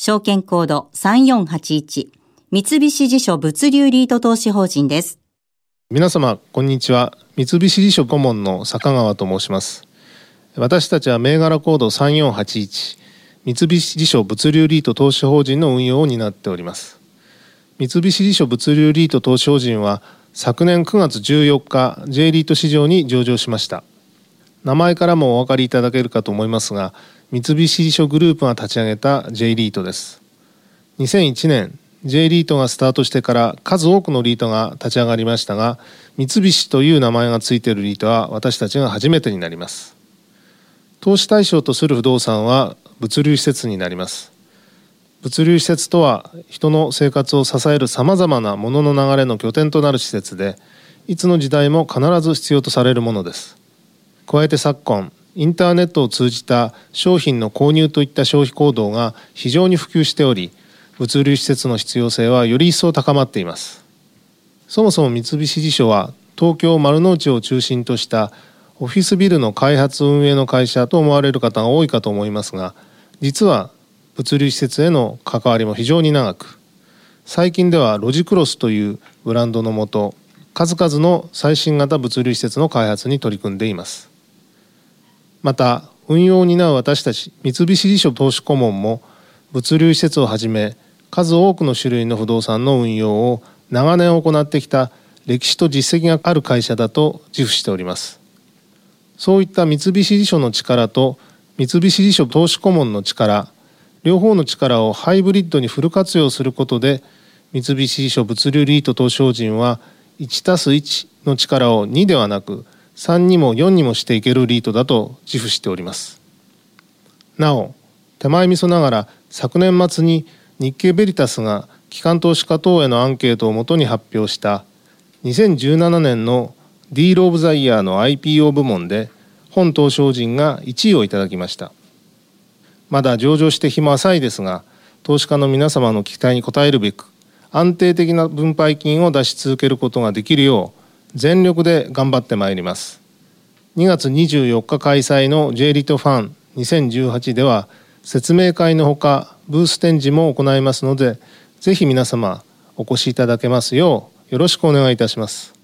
証券コード3481三菱地所物流リート投資法人です。皆様、こんにちは。三菱地所顧問の坂川と申します。私たちは銘柄コード3481三菱地所物流リート投資法人の運用を担っております。三菱地所物流リート投資法人は昨年9月14日 J リート市場に上場しました。名前からもお分かりいただけるかと思いますが三菱地所グループが立ち上げた J リートです。2001年 J リートがスタートしてから数多くのリートが立ち上がりましたが三菱という名前がついているリートは私たちが初めてになります。投資対象とする不動産は物流施設になります。物流施設とは人の生活を支えるさまざまなものの流れの拠点となる施設でいつの時代も必ず必要とされるものです。加えて昨今インターネットを通じた商品の購入といった消費行動が非常に普及しており物流施設の必要性はより一層高まっています。そもそも三菱地所は東京丸の内を中心としたオフィスビルの開発運営の会社と思われる方が多いかと思いますが実は物流施設への関わりも非常に長く。最近ではロジクロスというブランドのもと数々の最新型物流施設の開発に取り組んでいます。また運用を担う私たち三菱地所投資顧問も物流施設をはじめ数多くの種類の不動産の運用を長年行ってきた歴史と実績がある会社だと自負しております。そういった三菱地所の力と三菱地所投資顧問の力両方の力をハイブリッドにフル活用することで三菱地所物流リート投資法人は1たす1の力を2ではなく3にも4にもしていけるリートだと自負しております。なお手前味噌ながら昨年末に日経ベリタスが機関投資家等へのアンケートをもとに発表した2017年のディール・オブ・ザ・イヤーの IPO 部門で本東証人が1位をいただきました。まだ上場して日も浅いですが投資家の皆様の期待に応えるべく安定的な分配金を出し続けることができるよう全力で頑張ってまいります。2月24日開催の J リートファン2018では説明会のほかブース展示も行いますのでぜひ皆様お越しいただけますようよろしくお願いいたします。